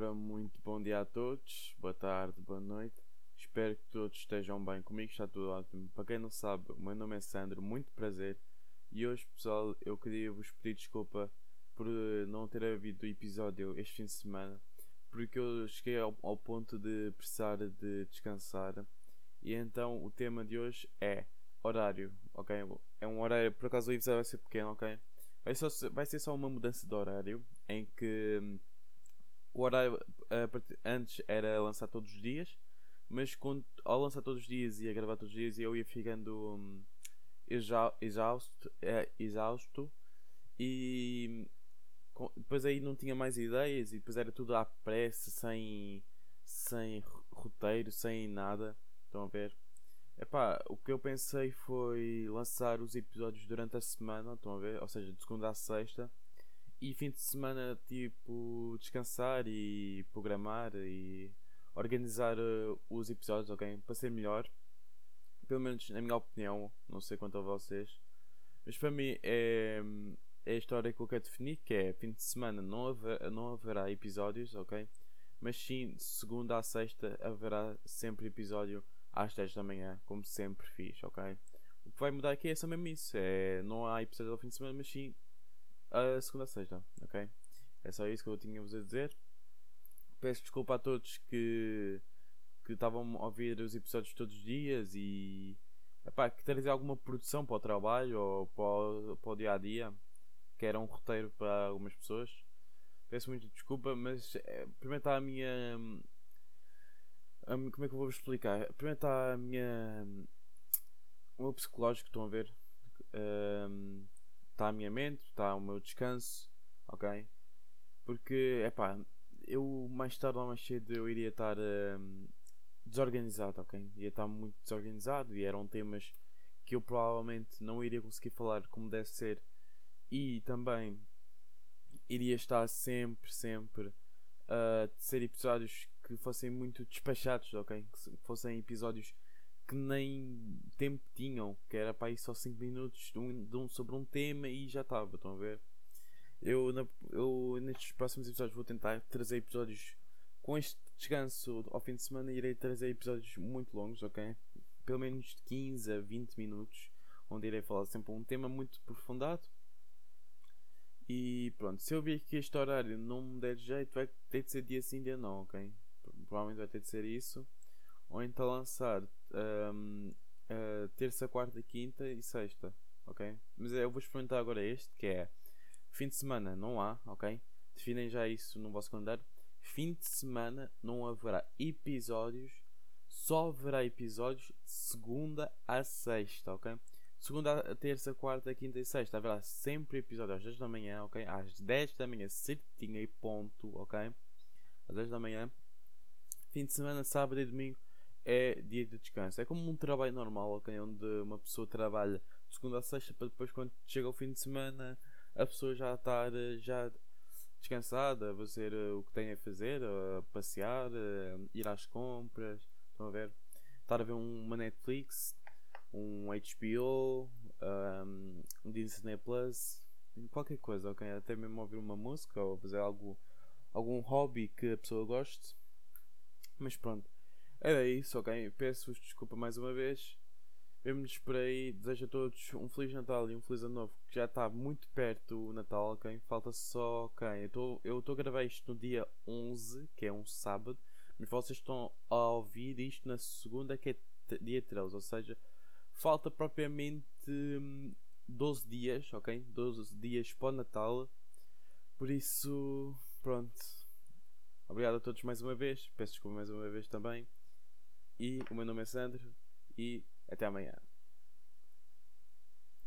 Ora, muito bom dia a todos, boa tarde, boa noite. Espero que todos estejam bem. Comigo está tudo ótimo. Para quem não sabe, o meu nome é Sandro, muito prazer. E hoje, pessoal, eu queria vos pedir desculpa por eh, não ter havido episódio este fim de semana, porque eu cheguei ao, ao ponto de precisar de descansar. E então o tema de hoje é horário, ok? É um horário, por acaso o episódio vai ser pequeno, ok? Vai, só, vai ser só uma mudança de horário em que hum, o horário antes era lançar todos os dias, mas quando, ao lançar todos os dias e a gravar todos os dias eu ia ficando hum, exausto, é, exausto e com, depois aí não tinha mais ideias e depois era tudo à pressa, sem, sem roteiro, sem nada. Estão a ver? Epá, o que eu pensei foi lançar os episódios durante a semana, estão a ver? Ou seja, de segunda a sexta e fim de semana, tipo, descansar e programar e organizar uh, os episódios, ok? Para ser melhor. Pelo menos na minha opinião, não sei quanto a vocês. Mas para mim é, é a história que eu quero definir, que é fim de semana não, haver, não haverá episódios, ok? Mas sim, segunda a sexta haverá sempre episódio às 10 da manhã, como sempre fiz, ok? O que vai mudar aqui é só mesmo isso. É, não há episódio ao fim de semana, mas sim a segunda a sexta, ok? É só isso que eu tinha-vos a dizer. Peço desculpa a todos que que estavam a ouvir os episódios todos os dias e epá, que trazer alguma produção para o trabalho ou para o, para o dia a dia, que era um roteiro para algumas pessoas. Peço muito desculpa, mas é, primeiro está a minha. A, como é que eu vou explicar? Primeiro está a minha. O meu psicológico, estão a ver? Um, está a minha mente, está o meu descanso, ok? Porque, é pá, eu mais tarde ou mais cedo eu iria estar um, desorganizado, ok? Ia estar muito desorganizado e eram temas que eu provavelmente não iria conseguir falar como deve ser e também iria estar sempre, sempre a ser episódios que fossem muito despachados, ok? Que fossem episódios que nem tempo tinham, que era para ir só 5 minutos de um, de um, sobre um tema e já estava, estão a ver? Eu, na, eu nestes próximos episódios vou tentar trazer episódios com este descanso ao fim de semana irei trazer episódios muito longos, ok? Pelo menos de 15 a 20 minutos, onde irei falar sempre um tema muito aprofundado. E pronto, se eu vir que este horário não me der jeito, vai ter de ser dia sim, dia não, ok? Provavelmente vai ter de ser isso ou então lançar um, uh, terça, quarta, quinta e sexta, ok? Mas eu vou experimentar agora este, que é fim de semana não há, ok? Definem já isso no vosso calendário. Fim de semana não haverá episódios, só haverá episódios de segunda a sexta, ok? Segunda, terça, quarta, quinta e sexta haverá sempre episódio às 10 da manhã, ok? Às 10 da manhã, certinho e ponto, ok? Às 10 da manhã. Fim de semana, sábado e domingo é dia de descanso. É como um trabalho normal, ok? Onde uma pessoa trabalha de segunda a sexta para depois, quando chega ao fim de semana, a pessoa já estar já descansada, fazer eh, o que tem a fazer, a passear, a ir às compras. Estão a ver? Estar a ver uma Netflix, um HBO, um, um Disney Plus, qualquer coisa, ok? Até mesmo ouvir uma música ou fazer algo, algum hobby que a pessoa goste. Mas pronto. Era isso, ok? Peço-vos desculpa mais uma vez. Vemo-nos por aí. Desejo a todos um Feliz Natal e um Feliz Ano Novo. Que já está muito perto o Natal, ok? Falta só, ok? Eu estou a gravar isto no dia 11, que é um sábado. Mas vocês estão a ouvir isto na segunda, que é dia 13. Ou seja, falta propriamente 12 hum, dias, ok? 12 dias para o Natal. Por isso, pronto. Obrigado a todos mais uma vez. Peço desculpa mais uma vez também. E o meu nome é Sandro e até amanhã.